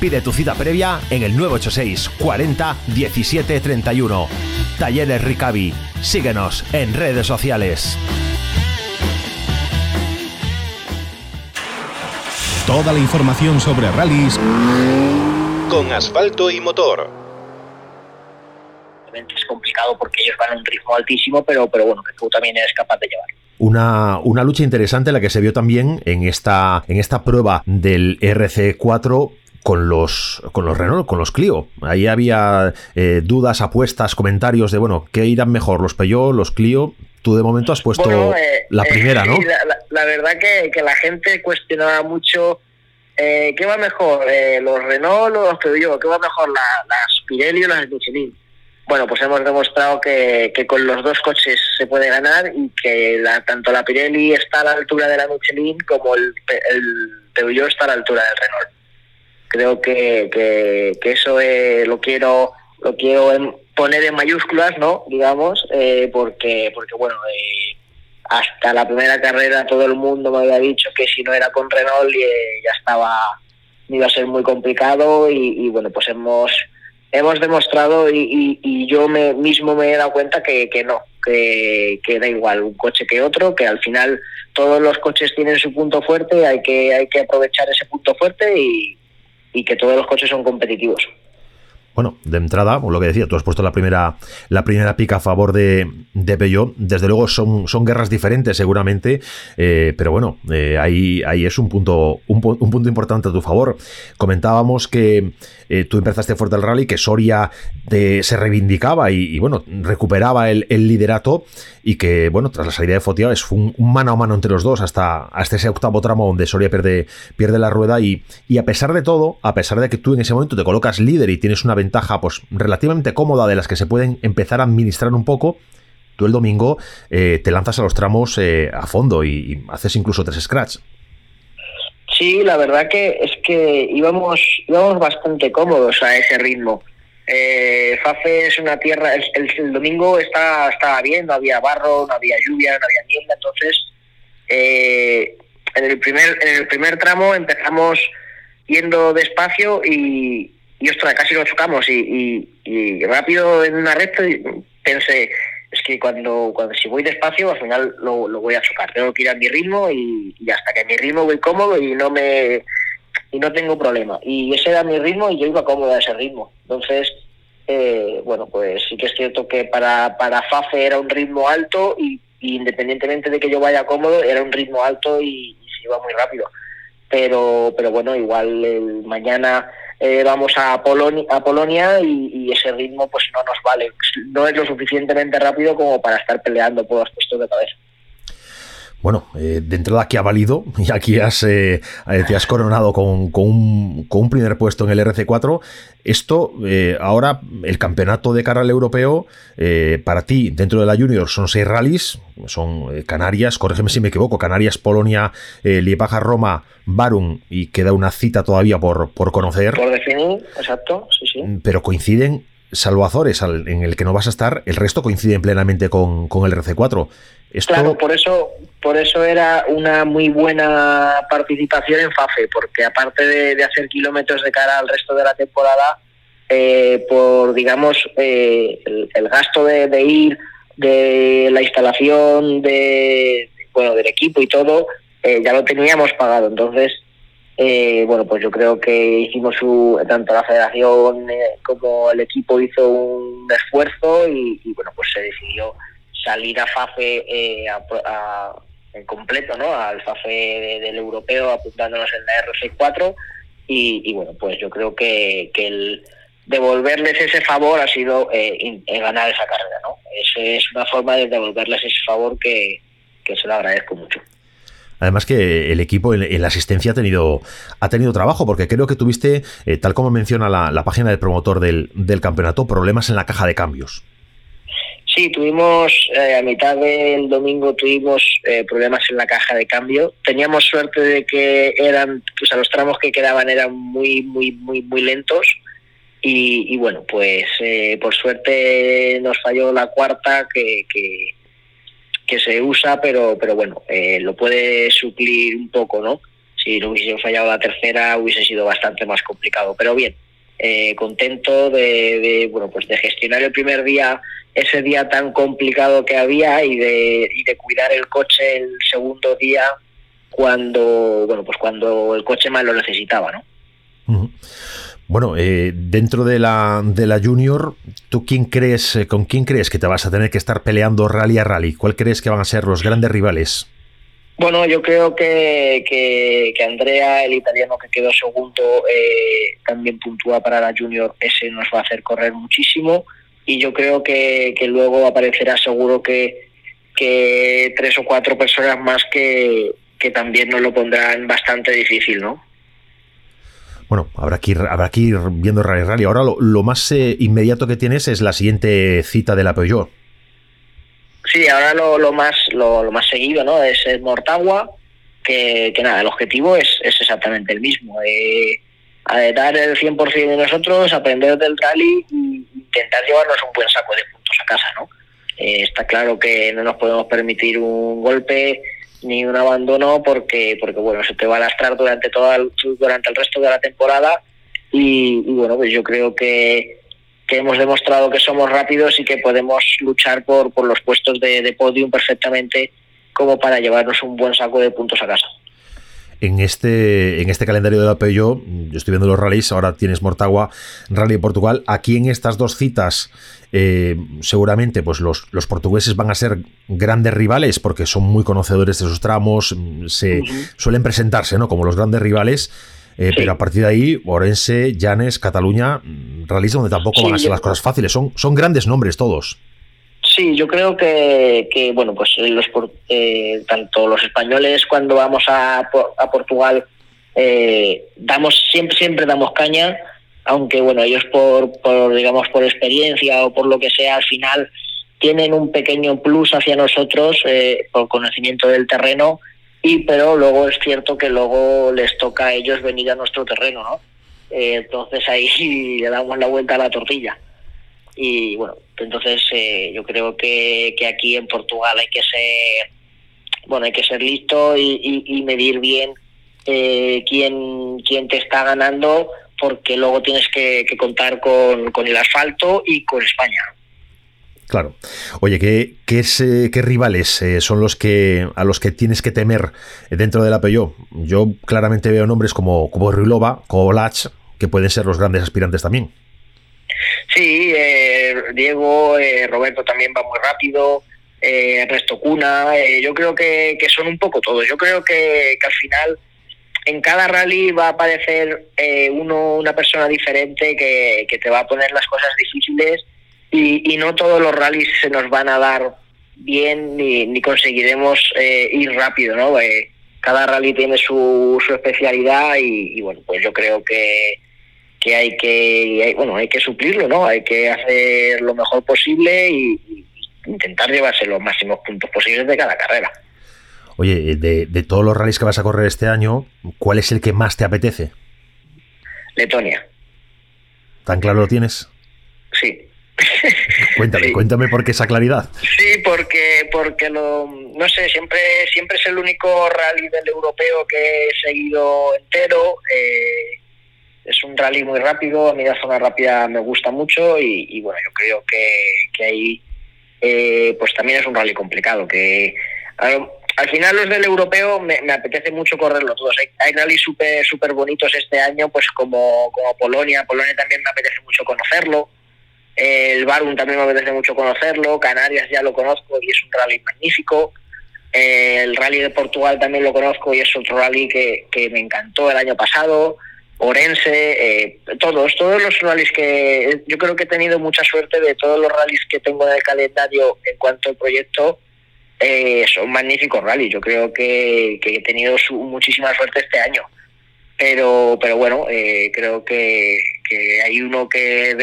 Pide tu cita previa en el 986 40 17 31. Talleres Ricavi. Síguenos en redes sociales. Toda la información sobre rallies con asfalto y motor. Es complicado porque ellos van a un ritmo altísimo, pero, pero bueno, que tú también eres capaz de llevar. Una, una, lucha interesante la que se vio también en esta, en esta prueba del RC4 con los, con los Renault, con los Clio. Ahí había eh, dudas, apuestas, comentarios de, bueno, ¿qué irán mejor? ¿Los Peugeot, los Clio? Tú de momento has puesto eh, la primera, ¿no? La, la, verdad que, que, la gente cuestionaba mucho eh, ¿qué va mejor? ¿Los Renault o los Peugeot? ¿Qué va mejor? las Pirelli o las Michelin? Bueno, pues hemos demostrado que, que, con los dos coches se puede ganar y que la, tanto la Pirelli está a la altura de la Michelin como el, el Peugeot está a la altura del Renault creo que, que, eso eh, lo quiero lo quiero poner en mayúsculas no digamos eh, porque porque bueno eh, hasta la primera carrera todo el mundo me había dicho que si no era con Renault ya estaba iba a ser muy complicado y, bueno pues hemos hemos demostrado y, y, yo me, mismo me he dado cuenta que, que no que, que, da igual un coche que otro que al final todos los coches tienen su punto fuerte hay que hay que aprovechar ese punto fuerte y, y que todos los coches son competitivos. Bueno, de entrada, lo que decía, tú has puesto la primera, la primera pica a favor de, de. Desde luego son, son guerras diferentes, seguramente, eh, pero bueno, eh, ahí, ahí es un punto, un, punto importante a tu favor. Comentábamos que eh, tú empezaste fuerte el rally, que Soria se reivindicaba y, bueno, recuperaba el, liderato y que, bueno, tras la salida de Fotia es un, mano a mano entre los dos hasta, hasta ese octavo tramo donde Soria pierde, pierde la rueda y, y a pesar de todo, a pesar de que tú en ese momento te colocas líder y tienes una ventaja pues relativamente cómoda de las que se pueden empezar a administrar un poco, tú el domingo eh, te lanzas a los tramos eh, a fondo y, haces incluso tres scratch. Sí, la verdad que es que íbamos, íbamos bastante cómodos a ese ritmo. Eh, Fafe es una tierra, el, domingo está, estaba bien, no había barro, no había lluvia, no había niebla, entonces eh, en, el primer, en el primer tramo empezamos yendo despacio y, y ostras, casi lo chocamos y, y, rápido en una recta pensé, es que cuando, cuando si voy despacio al final lo, lo voy a chocar, tengo que ir a mi ritmo y, hasta que a mi ritmo voy cómodo y no me y no tengo problema. Y ese era mi ritmo y yo iba cómodo a ese ritmo. Entonces, eh, bueno, pues sí que es cierto que para, para Fafe era un ritmo alto y, independientemente de que yo vaya cómodo, era un ritmo alto y, se iba muy rápido. Pero, pero bueno, igual el mañana eh, vamos a Polonia, a Polonia y, ese ritmo pues no nos vale. No es lo suficientemente rápido como para estar peleando por los puestos de cabeza. Bueno, eh, de entrada aquí ha valido y aquí has, eh, te has coronado con, un, primer puesto en el RC4. Esto, ahora, el campeonato de al europeo, para ti, dentro de la Junior, son seis rallies, son Canarias, corrígeme si me equivoco, Canarias, Polonia, Liepaja, Roma, Barum y queda una cita todavía por, por conocer. Por definir, exacto, sí, sí. Pero coinciden, salvo Azores, en el que no vas a estar, el resto coinciden plenamente con, con el RC4. Claro, por eso, por eso era una muy buena participación en FAFE, porque aparte de, hacer kilómetros de cara al resto de la temporada, eh, por digamos eh, el, gasto de, ir, de la instalación, de bueno del equipo y todo, eh, ya lo teníamos pagado. Entonces, eh, bueno, pues yo creo que hicimos su, tanto la federación eh, como el equipo hizo un esfuerzo y, bueno, pues se decidió salir a FAFE completo, ¿no? Al FAFE del europeo apuntándonos en la RC4 y, bueno, pues yo creo que, que el devolverles ese favor ha sido eh, ganar esa carrera, ¿no? Es, es una forma de devolverles ese favor que, que se lo agradezco mucho. Además que el equipo en, la asistencia ha tenido, ha tenido trabajo, porque creo que tuviste, eh, tal como menciona la, página del promotor del, campeonato, problemas en la caja de cambios. Sí, tuvimos, eh, a mitad del domingo tuvimos eh, problemas en la caja de cambio. Teníamos suerte de que eran, pues a los tramos que quedaban eran muy, muy, muy, muy lentos. Y, bueno, pues por suerte nos falló la cuarta que, que que se usa, pero, pero bueno, eh, lo puede suplir un poco, ¿no? Si no hubiese fallado la tercera hubiese sido bastante más complicado, pero bien, eh, contento de, bueno, pues de gestionar el primer día, ese día tan complicado que había y de, y de cuidar el coche el segundo día cuando, bueno, pues cuando el coche más lo necesitaba, ¿no? Bueno, eh, dentro de la, de la Junior, ¿tú quién crees, eh, con quién crees que te vas a tener que estar peleando rally a rally? ¿Cuál crees que van a ser los grandes rivales? Bueno, yo creo que, que, Andrea, el italiano que quedó segundo, eh, también puntúa para la Junior. Ese nos va a hacer correr muchísimo. Y yo creo que, que luego aparecerá seguro que, que tres o cuatro personas más que, que también nos lo pondrán bastante difícil, ¿no? Bueno, habrá que ir, habrá que ir viendo Rally Rally. Ahora lo, más eh, inmediato que tienes es la siguiente cita de la Peugeot. Sí, ahora lo, más lo, más seguido no es Mortagua, que, nada, el objetivo es, exactamente el mismo. Eh, dar el 100% de nosotros, aprender del rally e intentar llevarnos un buen saco de puntos a casa. ¿no? Eh, está claro que no nos podemos permitir un golpe ni un abandono porque porque bueno se te va a lastrar durante todo el, durante el resto de la temporada y, bueno pues yo creo que, que hemos demostrado que somos rápidos y que podemos luchar por, por los puestos de, de podium perfectamente como para llevarnos un buen saco de puntos a casa en este, en este calendario de la Peugeot, yo estoy viendo los rallies, ahora tienes Mortagua, Rally Portugal. Aquí en estas dos citas, eh, seguramente pues los, los, portugueses van a ser grandes rivales porque son muy conocedores de esos tramos, se suelen presentarse ¿no? como los grandes rivales. Eh, pero a partir de ahí, Orense, Llanes, Cataluña, rallies donde tampoco van a ser las cosas fáciles. Son, son grandes nombres todos. Sí, yo creo que, que bueno, pues eh, los, eh, tanto los españoles cuando vamos a, a Portugal eh, damos siempre siempre damos caña, aunque bueno ellos por, por digamos por experiencia o por lo que sea al final tienen un pequeño plus hacia nosotros por conocimiento del terreno y pero luego es cierto que luego les toca a ellos venir a nuestro terreno, ¿no? entonces ahí le damos la vuelta a la tortilla y bueno, entonces eh, yo creo que, que, aquí en Portugal hay que ser, bueno, hay que ser listo y, medir bien eh, quién, quién te está ganando, porque luego tienes que, contar con, con, el asfalto y con España. Claro. Oye, ¿qué, qué, qué rivales eh, son los que a los que tienes que temer dentro de la Peugeot? Yo claramente veo nombres como, como Rilova, como Lach, que pueden ser los grandes aspirantes también. Sí, eh, Diego, eh, Roberto también va muy rápido, eh, Resto Cuna, eh, yo creo que, son un poco todos. Yo creo que, al final en cada rally va a aparecer uno, una persona diferente que, te va a poner las cosas difíciles y, no todos los rallies se nos van a dar bien ni, conseguiremos ir rápido, ¿no? cada rally tiene su, su especialidad y bueno, pues yo creo que que hay que bueno hay que suplirlo no hay que hacer lo mejor posible y, intentar llevarse los máximos puntos posibles de cada carrera. Oye de, de todos los rallies que vas a correr este año cuál es el que más te apetece Letonia. Tan claro lo tienes sí Cuéntame, cuéntame por qué esa claridad. Sí, porque porque lo, no sé, siempre siempre es el único rally del europeo que he seguido entero. Eh, es un rally muy rápido, a mí la zona rápida me gusta mucho y, bueno, yo creo que, ahí eh, pues también es un rally complicado, que al, final los del europeo me, apetece mucho correrlo todos. Hay, hay rallies súper super bonitos este año, pues como, como Polonia, Polonia también me apetece mucho conocerlo. El Barum también me apetece mucho conocerlo, Canarias ya lo conozco y es un rally magnífico. el Rally de Portugal también lo conozco y es otro rally que, que me encantó el año pasado. Orense, eh, todos, todos los rallies que yo creo que he tenido mucha suerte de todos los rallies que tengo en el calendario en cuanto al proyecto, eh, son magníficos rallies. Yo creo que, que he tenido su, muchísima suerte este año. Pero, pero bueno, eh, creo que, que hay uno que,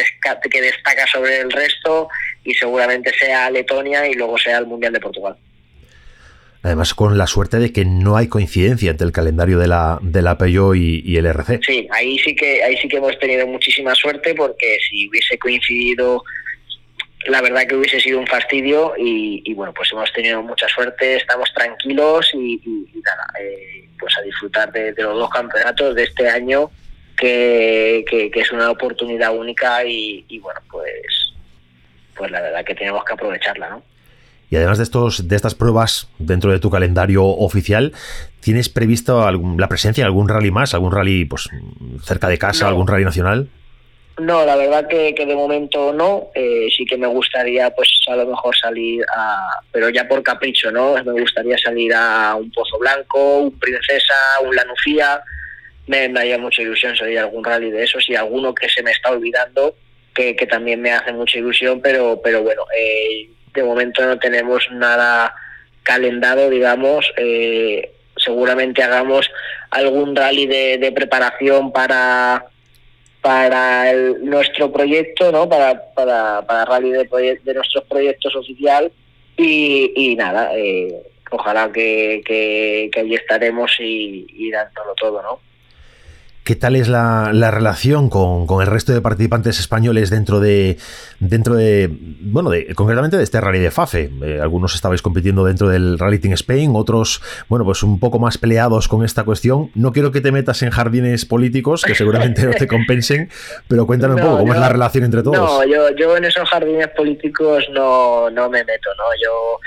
que destaca sobre el resto y seguramente sea Letonia y luego sea el Mundial de Portugal. Además, con la suerte de que no hay coincidencia entre el calendario de la, de la Peugeot y, el RC. Sí, ahí sí que ahí sí que hemos tenido muchísima suerte porque si hubiese coincidido, la verdad que hubiese sido un fastidio y, bueno, pues hemos tenido mucha suerte, estamos tranquilos y, nada, eh, pues a disfrutar de, los dos campeonatos de este año que, que, es una oportunidad única y, bueno, pues pues la verdad que tenemos que aprovecharla, ¿no? Y además de, estos, de estas pruebas dentro de tu calendario oficial, ¿tienes previsto la presencia de algún rally más? ¿Algún rally pues, cerca de casa? ¿Algún rally nacional? No, la verdad que, de momento no. Eh, sí que me gustaría, pues a lo mejor salir a. Pero ya por capricho, ¿no? Me gustaría salir a un Pozo Blanco, un Princesa, un Lanufía. Me, me haría mucha ilusión salir a algún rally de esos y alguno que se me está olvidando, que, que también me hace mucha ilusión, pero, pero bueno, eh, de momento no tenemos nada calendado, digamos. Eh, seguramente hagamos algún rally de, preparación para para nuestro proyecto, ¿no? Para, para, para rally de, de nuestros proyectos oficial y, nada, eh, ojalá que, que, que, allí estaremos y, y dándolo todo, ¿no? ¿Qué tal es la, relación con, el resto de participantes españoles dentro de, dentro de, bueno, de, concretamente de este rally de FAFE? Eh, algunos estabais compitiendo dentro del Rally Team Spain, otros, bueno, pues un poco más peleados con esta cuestión. No quiero que te metas en jardines políticos, que seguramente no te compensen, pero cuéntanos un poco cómo es la relación entre todos. No, yo, yo en esos jardines políticos no, no me meto, ¿no? Yo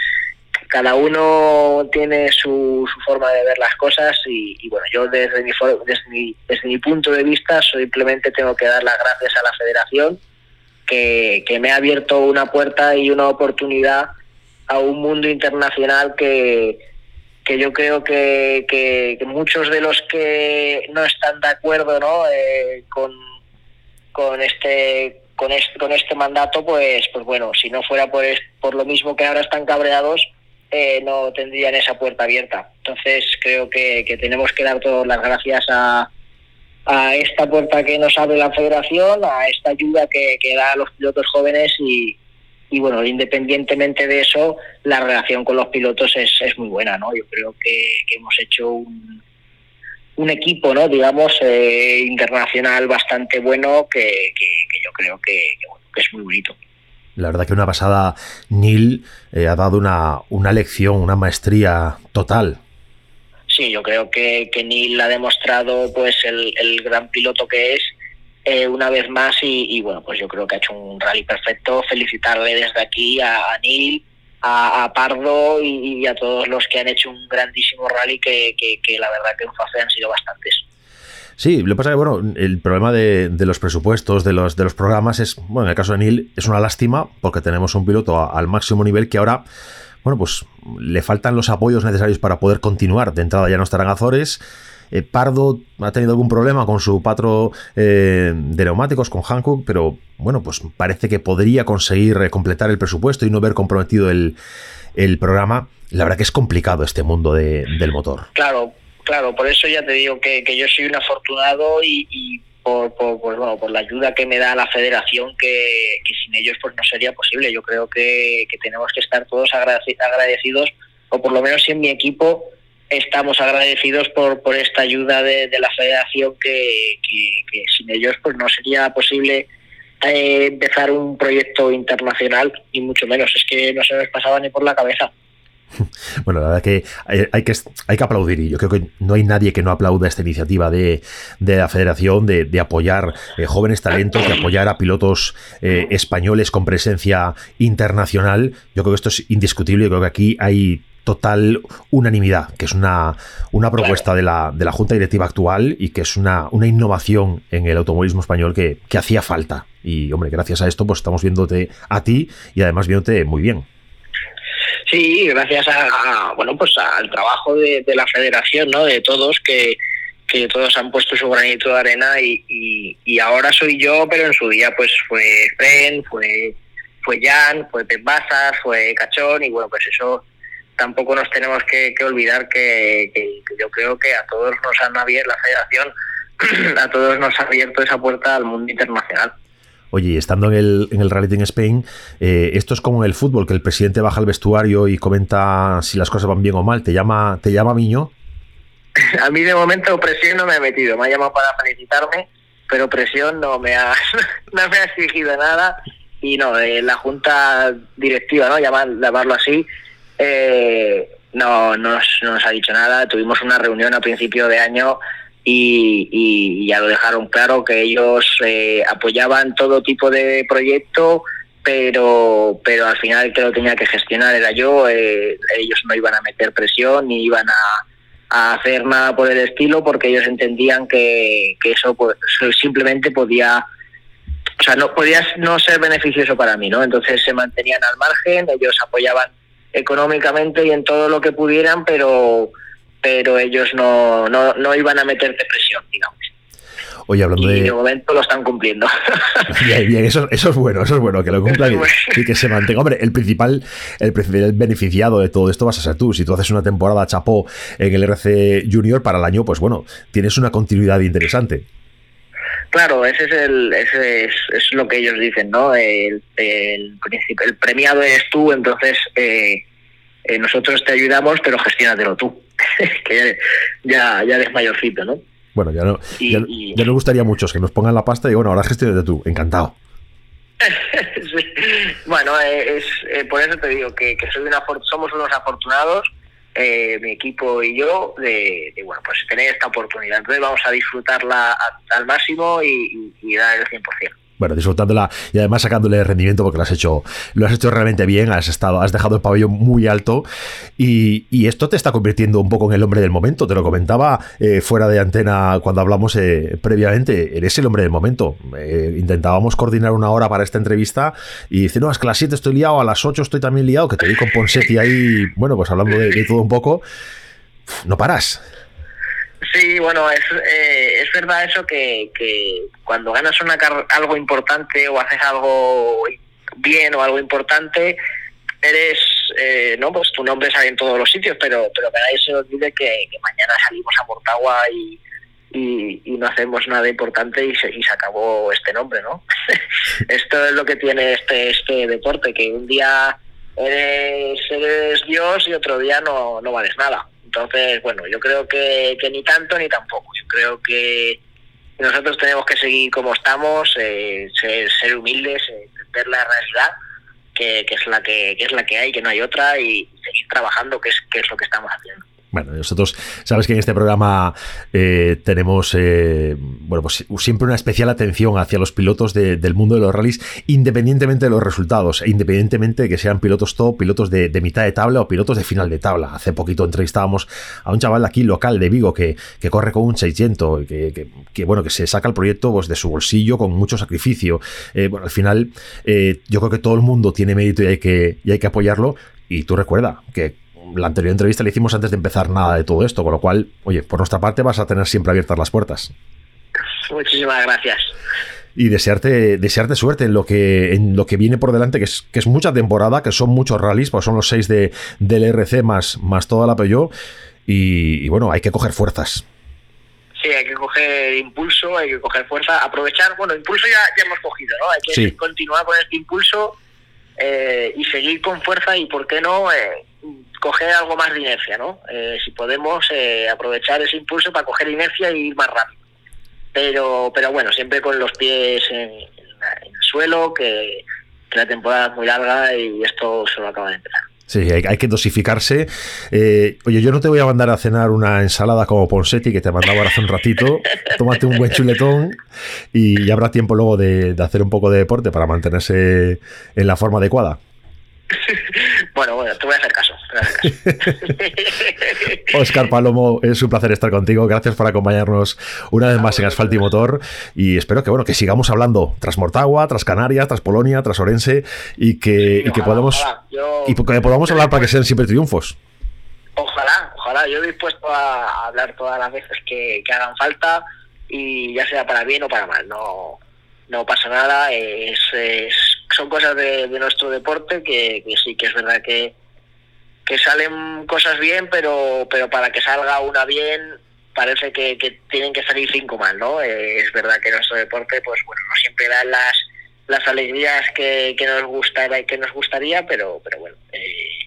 cada uno tiene su, forma de ver las cosas y, bueno, yo desde mi, desde, mi, desde mi punto de vista simplemente tengo que dar las gracias a la federación que, me ha abierto una puerta y una oportunidad a un mundo internacional que, que yo creo que, que, muchos de los que no están de acuerdo ¿no? Eh, con, con este con este, con este mandato, pues, pues bueno, si no fuera por, por lo mismo que ahora están cabreados, eh, no tendrían esa puerta abierta. Entonces creo que, tenemos que dar todas las gracias a, a esta puerta que nos abre la federación, a esta ayuda que, da a los pilotos jóvenes y, bueno, independientemente de eso, la relación con los pilotos es, es muy buena, ¿no? Yo creo que, hemos hecho un, un equipo, ¿no? Digamos, eh, internacional bastante bueno que, yo creo que, que es muy bonito. La verdad que una pasada Neil eh, ha dado una, una lección, una maestría total. Sí, yo creo que, que Neil ha demostrado pues el, el gran piloto que es eh, una vez más y, bueno, pues yo creo que ha hecho un rally perfecto. Felicitarle desde aquí a, Neil, a, Pardo y, a todos los que han hecho un grandísimo rally que, que, la verdad que en FAFE han sido bastantes. Sí, lo que pasa es que, bueno, el problema de, los presupuestos, de los, de los programas es, bueno, en el caso de Neil es una lástima porque tenemos un piloto al máximo nivel que ahora, bueno, pues le faltan los apoyos necesarios para poder continuar. De entrada ya no estarán Azores. Eh, Pardo ha tenido algún problema con su patro eh, de neumáticos, con Hankook, pero bueno, pues parece que podría conseguir eh, completar el presupuesto y no ver comprometido el, el programa. La verdad que es complicado este mundo del motor. Claro, claro, por eso ya te digo que, yo soy un afortunado y, por, por, bueno, por la ayuda que me da la federación, que, sin ellos pues no sería posible. Yo creo que, tenemos que estar todos agradecidos, o por lo menos en mi equipo estamos agradecidos por, por esta ayuda de, la federación, que, sin ellos pues no sería posible eh, empezar un proyecto internacional, y mucho menos. Es que no se nos pasaba ni por la cabeza. Bueno, la verdad que hay, que hay que aplaudir y yo creo que no hay nadie que no aplauda esta iniciativa de, la federación de, apoyar eh, jóvenes talentos, de apoyar a pilotos eh, españoles con presencia internacional. Yo creo que esto es indiscutible, yo creo que aquí hay total unanimidad, que es una, una propuesta de la, de la Junta Directiva actual y que es una, una innovación en el automovilismo español que, que hacía falta. Y hombre, gracias a esto pues estamos viéndote a ti y además viéndote muy bien. Sí, gracias a, bueno pues al trabajo de, la federación, ¿no? De todos que, que todos han puesto su granito de arena y, y, ahora soy yo, pero en su día pues fue Ben, fue fue Jan, fue Pep fue Cachón y bueno pues eso tampoco nos tenemos que, olvidar que, yo creo que a todos nos han abierto la federación, a todos nos ha abierto esa puerta al mundo internacional. Oye, estando en el, en el Reality en Spain, eh, esto es como en el fútbol, que el presidente baja al vestuario y comenta si las cosas van bien o mal. ¿Te llama, te llama Miño? A mí de momento presión no me ha metido, me ha llamado para felicitarme, pero presión no me ha, no me ha exigido nada y no, eh, la junta directiva, ¿no? llamarlo así, eh, no, no nos, ha dicho nada. Tuvimos una reunión a principio de año y, ya lo dejaron claro que ellos eh, apoyaban todo tipo de proyecto, pero, pero al final el que lo tenía que gestionar era yo. Eh, ellos no iban a meter presión ni iban a, hacer nada por el estilo porque ellos entendían que, que eso pues, simplemente podía o sea, no podía no ser beneficioso para mí, ¿no? Entonces se mantenían al margen, ellos apoyaban económicamente y en todo lo que pudieran, pero pero ellos no, no, no iban a meter presión, digamos. Oye, hablando y de. momento lo están cumpliendo. Bien, bien, eso, eso es bueno, eso es bueno, que lo cumplan y, que se mantenga. Hombre, el principal, el principal beneficiado de todo esto vas a ser tú. Si tú haces una temporada chapó en el RC Junior para el año, pues bueno, tienes una continuidad interesante. Claro, ese es el, ese es, lo que ellos dicen, ¿no? El, el, el premiado eres tú, entonces eh, eh, nosotros te ayudamos, pero gestiónatelo tú, que ya, ya eres mayorcito, ¿no? Bueno, ya no, ya, nos gustaría mucho que nos pongan la pasta y bueno, ahora gestionate tú, encantado. Bueno, eh, es, por eso te digo que, que soy una, somos unos afortunados eh, mi equipo y yo de, bueno pues tener esta oportunidad. Entonces vamos a disfrutarla al máximo y, y, y dar el 100% bueno, disfrutándola y además sacándole rendimiento porque lo has hecho, lo has hecho realmente bien, has estado, has dejado el pabellón muy alto y, esto te está convirtiendo un poco en el hombre del momento. Te lo comentaba eh, fuera de antena cuando hablamos eh, previamente, eres el hombre del momento. Eh, intentábamos coordinar una hora para esta entrevista y dice, no, es que a las 7 estoy liado, a las 8 estoy también liado, que te vi con Ponsetti ahí, bueno, pues hablando de, de todo un poco. No paras. Sí, bueno, es, eh, es verdad eso que, que cuando ganas una algo importante o haces algo bien o algo importante, eres, eh, no, pues tu nombre sale en todos los sitios, pero, pero que nadie se olvide que, mañana salimos a Mortagua y, y, no hacemos nada importante y se, y se acabó este nombre, ¿no? Esto es lo que tiene este, este deporte, que un día eres, eres Dios y otro día no, no vales nada. Entonces, bueno, yo creo que, ni tanto ni tampoco. Yo creo que nosotros tenemos que seguir como estamos, eh, ser, humildes, eh, ver la realidad, que, es la que, que, es la que hay, que no hay otra, y seguir trabajando, que es, que es lo que estamos haciendo. Bueno, nosotros, sabes que en este programa eh, tenemos, eh, bueno, pues siempre una especial atención hacia los pilotos del mundo de los rallies, independientemente de los resultados, e independientemente de que sean pilotos top, pilotos de, mitad de tabla o pilotos de final de tabla. Hace poquito entrevistábamos a un chaval de aquí local de Vigo que, corre con un 600, que, que, bueno, que se saca el proyecto pues, de su bolsillo con mucho sacrificio. Eh, bueno, al final, yo creo que todo el mundo tiene mérito y hay que, y hay que apoyarlo. Y tú recuerda que la anterior entrevista la hicimos antes de empezar nada de todo esto, con lo cual, oye, por nuestra parte vas a tener siempre abiertas las puertas. Muchísimas gracias. Y desearte, desearte suerte en lo que en lo que viene por delante, que es, que es mucha temporada, que son muchos rallies, pues son los seis de, del RC más, más toda la Peugeot. Y, bueno, hay que coger fuerzas. Sí, hay que coger impulso, hay que coger fuerza, aprovechar, bueno, impulso ya, ya hemos cogido, ¿no? Hay que continuar con este impulso eh, y seguir con fuerza y, ¿por qué no? Eh, coger algo más de inercia, ¿no? Eh, si podemos eh, aprovechar ese impulso para coger inercia y ir más rápido. Pero, pero bueno, siempre con los pies en, el suelo, que, la temporada es muy larga y esto solo acaba de empezar. Sí, hay, que dosificarse. Eh, oye, yo no te voy a mandar a cenar una ensalada como Ponsetti que te mandaba hace un ratito. Tómate un buen chuletón y habrá tiempo luego de hacer un poco de deporte para mantenerse en la forma adecuada. bueno, bueno, te voy a hacer caso. Oscar Palomo, es un placer estar contigo. Gracias por acompañarnos una vez más en Asfalto y Motor. Y espero que bueno, que sigamos hablando tras Mortagua, tras Canarias, tras Polonia, tras Orense y que, y que podamos y que podamos hablar para que sean siempre triunfos. Ojalá, ojalá. Yo dispuesto a hablar todas las veces que, hagan falta y ya sea para bien o para mal. No, no pasa nada. Es, son cosas de, nuestro deporte que, sí que es verdad que, que salen cosas bien, pero, pero para que salga una bien parece que, tienen que salir cinco mal, ¿no? Eh, es verdad que nuestro deporte, pues bueno, no siempre da las las alegrías que, que nos gusta que nos gustaría, pero pero bueno, eh,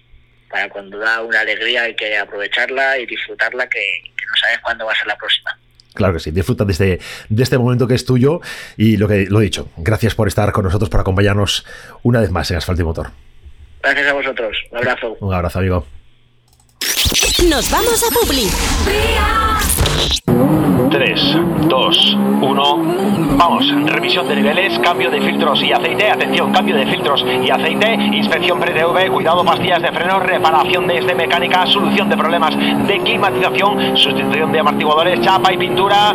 para cuando da una alegría hay que aprovecharla y disfrutarla, que, no sabes cuándo va a ser la próxima. Claro que sí, disfruta de este, de este momento que es tuyo y lo que lo dicho, gracias por estar con nosotros, por acompañarnos una vez más en Asfalto y Motor. Gracias a vosotros, un abrazo. Un abrazo, amigo. Nos vamos a Publi. 3, 2, 1. Vamos, revisión de niveles, cambio de filtros y aceite. Atención, cambio de filtros y aceite. Inspección pre-TV, cuidado, pastillas de freno, reparación de este mecánica, solución de problemas de climatización, sustitución de amortiguadores, chapa y pintura.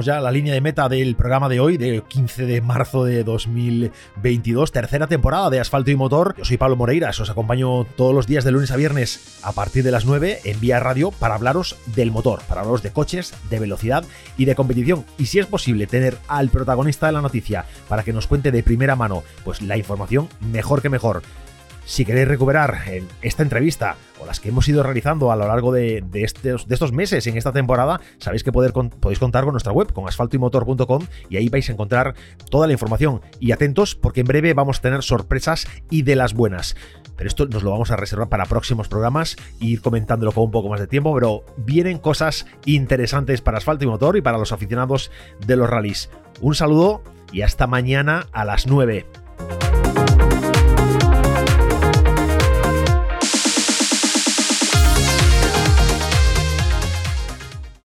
Ya a la línea de meta del programa de hoy, del 15 de marzo de 2022, tercera temporada de Asfalto y Motor. Yo soy Pablo Moreira, os acompaño todos los días de lunes a viernes a partir de las 9 en Vía Radio para hablaros del motor, para hablaros de coches, de velocidad y de competición. Y si es posible tener al protagonista de la noticia para que nos cuente de primera mano pues la información, mejor que mejor. Si queréis recuperar esta entrevista o las que hemos ido realizando a lo largo de, estos, meses en esta temporada, sabéis que podéis contar con nuestra web, con asfaltoymotor.com, y ahí vais a encontrar toda la información. Y atentos, porque en breve vamos a tener sorpresas y de las buenas. Pero esto nos lo vamos a reservar para próximos programas e ir comentándolo con un poco más de tiempo, pero vienen cosas interesantes para asfalto y motor y para los aficionados de los rallies. Un saludo y hasta mañana a las 9.